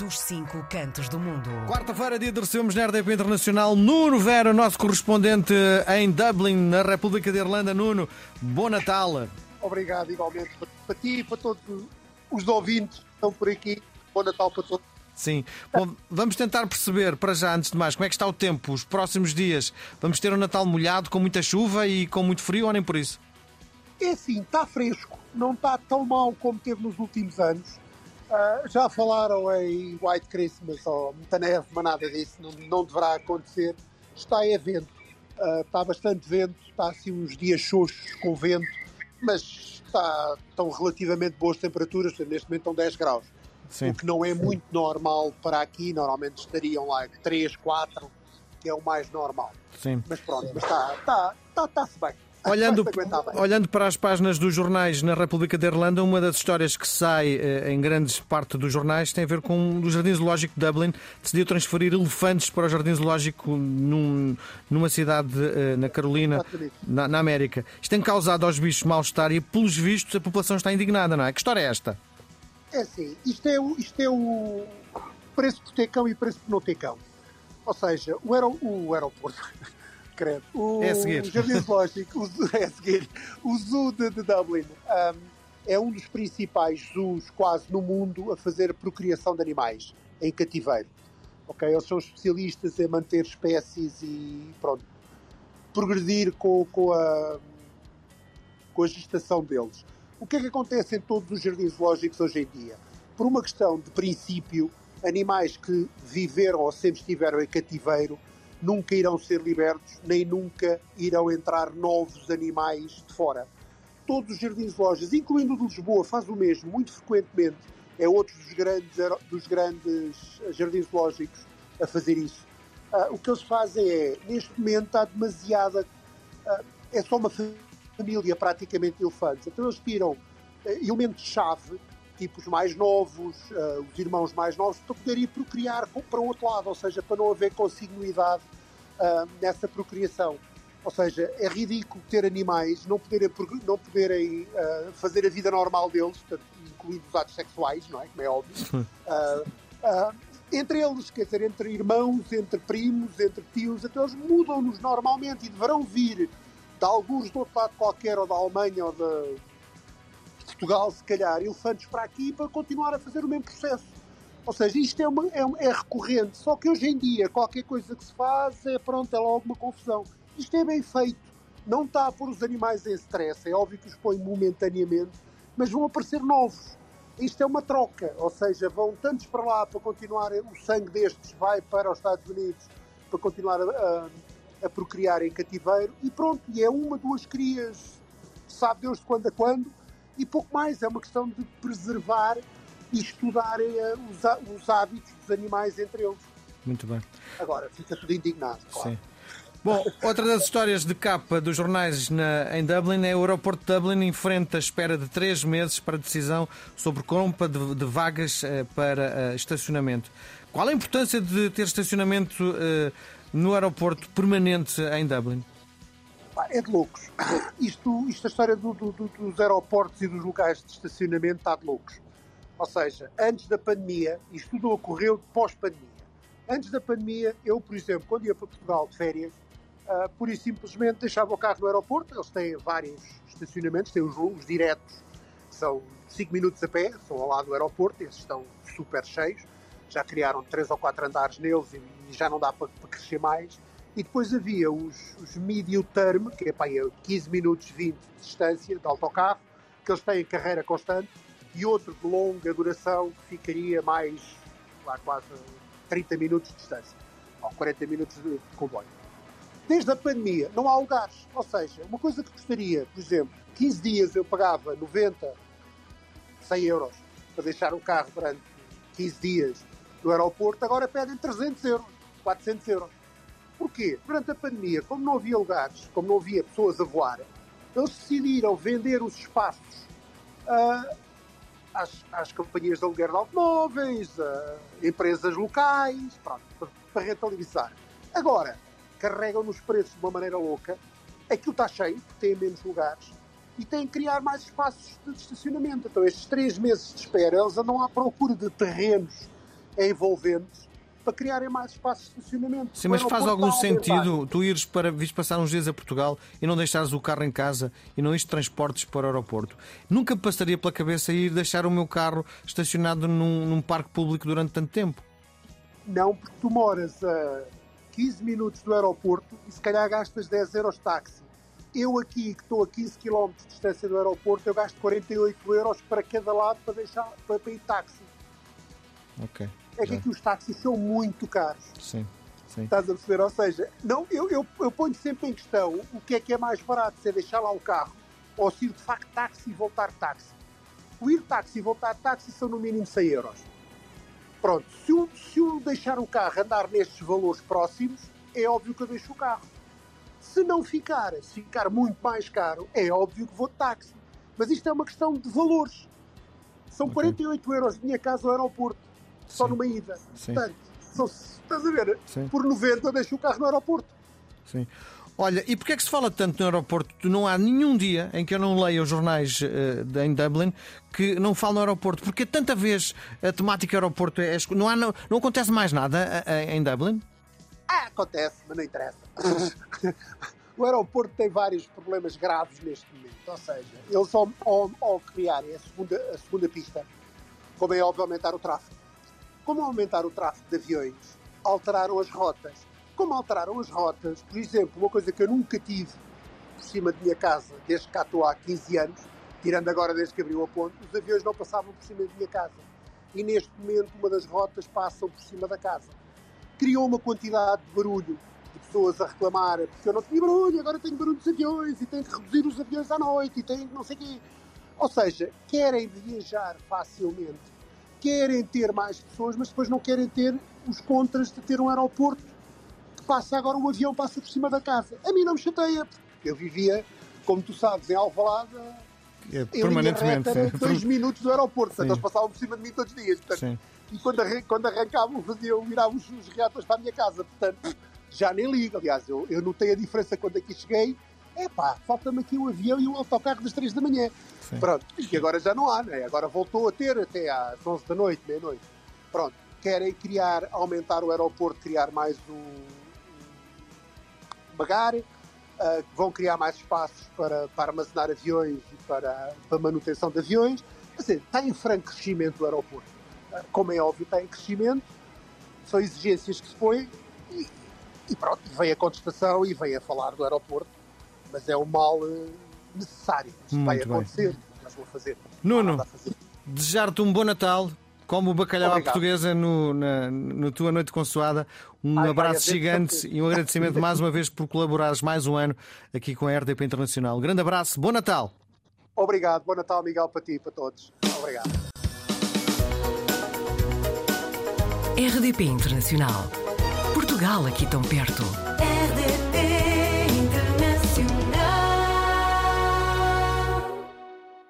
dos cinco cantos do mundo. Quarta-feira, dia de recebermos na RDP Internacional Nuno Vera, nosso correspondente em Dublin, na República de Irlanda. Nuno, bom Natal. Obrigado, igualmente, para ti e para todos os ouvintes que estão por aqui. Bom Natal para todos. Sim. Bom, vamos tentar perceber, para já, antes de mais, como é que está o tempo, os próximos dias. Vamos ter um Natal molhado, com muita chuva e com muito frio, ou nem por isso? É assim, está fresco, não está tão mal como teve nos últimos anos. Uh, já falaram em White Christmas ou muita neve, mas nada disso, não, não deverá acontecer. Está é vento, uh, está bastante vento, está assim uns dias xoxos com vento, mas está, estão relativamente boas temperaturas, neste momento estão 10 graus. Sim. O que não é muito normal para aqui, normalmente estariam lá 3, 4, que é o mais normal. Sim. Mas pronto, mas está, está, está, está-se bem. Olhando, olhando para as páginas dos jornais na República da Irlanda, uma das histórias que sai eh, em grandes parte dos jornais tem a ver com o Jardim Zoológico de Dublin. Decidiu transferir elefantes para o Jardim Zoológico num, numa cidade eh, na Carolina, na, na, América. Isto tem causado aos bichos mal-estar e, pelos vistos, a população está indignada, não é? Que história é esta? É assim, isto é o, isto é o preço por ter cão e preço por não ter cão. Ou seja, o, aer, o aeroporto credo. O, é a seguir. O Jardim Zoológico, o, é a seguir. O Zoo de, de Dublin um, é um dos principais zoos quase no mundo a fazer procriação de animais em cativeiro. Ok? Eles são especialistas em manter espécies e pronto, progredir com, com, a, com a gestação deles. O que é que acontece em todos os jardins zoológicos hoje em dia? Por uma questão de princípio, animais que viveram ou sempre estiveram em cativeiro nunca irão ser libertos, nem nunca irão entrar novos animais de fora. Todos os jardins lojas, incluindo o de Lisboa, faz o mesmo, muito frequentemente. É outro dos grandes, dos grandes jardins lógicos a fazer isso. Uh, o que eles fazem é, neste momento, há demasiada. Uh, é só uma família praticamente de elefantes. Então eles tiram uh, elementos-chave tipo os mais novos, uh, os irmãos mais novos, para poderem procriar para o outro lado, ou seja, para não haver consignuidade uh, nessa procriação. Ou seja, é ridículo ter animais não poderem, não poderem uh, fazer a vida normal deles, incluindo os atos sexuais, não é? Como é óbvio. entre eles, quer dizer, entre irmãos, entre primos, entre tios, então eles mudam-nos normalmente e deverão vir de alguns do outro lado qualquer, ou da Alemanha, ou da, Portugal, se calhar, elefantes para aqui para continuar a fazer o mesmo processo. Ou seja, isto é, uma, é, é, recorrente, só que hoje em dia qualquer coisa que se faz é pronto, é logo uma confusão. Isto é bem feito, não está a pôr os animais em stress, é óbvio que os põe momentaneamente, mas vão aparecer novos. Isto é uma troca, ou seja, vão tantos para lá para continuar, o sangue destes vai para os Estados Unidos para continuar a, a, a procriar em cativeiro. E pronto, e é uma, duas crias, sabe Deus de quando a quando, e pouco mais. É uma questão de preservar e estudar eh, os, os hábitos dos animais entre eles. Muito bem. Agora, fica tudo indignado, claro. Sim. Bom, outra das histórias de capa dos jornais na, em Dublin é o aeroporto de Dublin enfrenta a espera de três meses para decisão sobre compra de, de vagas uh, para uh, estacionamento. Qual a importância de ter estacionamento uh, no aeroporto permanente em Dublin? É de loucos. Isto, isto a história do, do, dos aeroportos e dos locais de estacionamento está de loucos. Ou seja, antes da pandemia, isto tudo ocorreu pós-pandemia. Antes da pandemia, eu, por exemplo, quando ia para Portugal de férias, uh, pura e simplesmente deixava o carro no aeroporto. Eles têm vários estacionamentos, têm os, os diretos, que são 5 minutos a pé, são ao lado do aeroporto, esses estão super cheios. Já criaram 3 ou 4 andares neles e, e já não dá para, para crescer mais e depois havia os, os medium term, que é aí 15 minutos 20 de distância de autocarro, que eles têm carreira constante, e outro de longa duração que ficaria mais lá quase 30 minutos de distância, ou 40 minutos de comboio. Desde a pandemia não há lugares, ou seja, uma coisa que custaria, por exemplo, 15 dias eu pagava 90, 100 euros para deixar o carro durante 15 dias no aeroporto, agora pedem 300 euros, 400 euros. Porquê? Durante a pandemia, como não havia lugares, como não havia pessoas a voar, eles decidiram vender os espaços uh, às, às, companhias de aluguer de automóveis, a empresas locais, pronto, para, para rentabilizar. Agora, carregam nos preços de uma maneira louca, aquilo está cheio, tem menos lugares, e têm que criar mais espaços de estacionamento. Então, estes três meses de espera, eles andam à procura de terrenos envolventes para criarem mais espaços de estacionamento. Sim, mas faz algum sentido tu ires para vires passar uns dias a Portugal e não deixares o carro em casa e não ires transportes para o aeroporto. Nunca me passaria pela cabeça ir deixar o meu carro estacionado num, num parque público durante tanto tempo. Não, porque tu moras a 15 minutos do aeroporto e se calhar gastas 10 euros de táxi. Eu aqui, que estou a 15 km de distância do aeroporto, eu gasto 48 euros para cada lado para, deixar, para, para ir táxi. Ok. É que aqui os táxis são muito caros. Sim. Sim. Estás a perceber? Ou seja, não, eu, eu, eu ponho sempre em questão o que é que é mais barato, se é deixar lá o carro ou se ir de facto táxi e voltar táxi. O ir táxi e voltar táxi são no mínimo 100 euros. Pronto, se eu, se eu deixar o carro andar nestes valores próximos, é óbvio que eu deixo o carro. Se não ficar, se ficar muito mais caro, é óbvio que vou de táxi. Mas isto é uma questão de valores. São okay. 48 euros de minha casa ao aeroporto, só Sim. numa ida. Sim. Portanto, são, estás a ver? Sim. Por 90 eu deixo o carro no aeroporto. Sim. Olha, e porquê é que se fala tanto no aeroporto? Não há nenhum dia em que eu não leia os jornais uh, em Dublin que não falo no aeroporto. Porque tanta vez a temática aeroporto é. Não, há, não, não acontece mais nada uh, em Dublin? Ah, acontece, mas não interessa. o aeroporto tem vários problemas graves neste momento. Ou seja, eles ao, ao, ao criarem a segunda, a segunda pista, como é óbvio aumentar o tráfego. Como aumentar o tráfego de aviões, alteraram as rotas como alteraram as rotas. Por exemplo, uma coisa que eu nunca tive por cima de minha casa, desde que cá estou há 15 anos, tirando agora desde que abriu a ponte, os aviões não passavam por cima de minha casa. E neste momento uma das rotas passam por cima da casa. Criou uma quantidade de barulho, de pessoas a reclamar, porque eu não tinha barulho, agora tenho barulho dos aviões e tenho que reduzir os aviões à noite e tenho não sei o quê. Ou seja, querem viajar facilmente, querem ter mais pessoas, mas depois não querem ter os contras de ter um aeroporto passa agora o avião passa por cima da casa. A mim não me chateia, porque eu vivia, como tu sabes, em Alvalade, é, permanentemente. Reta, dois minutos do aeroporto, portanto eles passavam por cima de mim todos os dias. Portanto, e quando, quando arrancavam, faziam, viravam os, os reatores para a minha casa. Portanto, já nem ligo. Aliás, eu, eu notei a diferença quando aqui cheguei. É pá, falta-me aqui o avião e o autocarro das 3 da manhã. Sim. Pronto, e agora já não há, né? Agora voltou a ter até às 11 da noite, meia-noite. Pronto, querem criar, aumentar o aeroporto, criar mais um, pagar, uh, vão criar mais espaços para, para armazenar aviões e para, para manutenção de aviões. Quer dizer, está em franco crescimento o aeroporto. Uh, como é óbvio, está em crescimento, são exigências que se põem e, e pronto, vem a contestação e vem a falar do aeroporto, mas é um mal uh, necessário. Isto vai acontecer, mas vou fazer. Nuno, desejar-te um bom Natal, como o bacalhau Obrigado. à portuguesa no, na, na tua noite consoada. Um Ai, abraço gigante e um agradecimento mais uma vez por colaborares mais um ano aqui com a RDP Internacional. Um grande abraço, bom Natal. Obrigado, bom Natal, Miguel, para ti e para todos. Obrigado. RDP Internacional. Portugal aqui tão perto.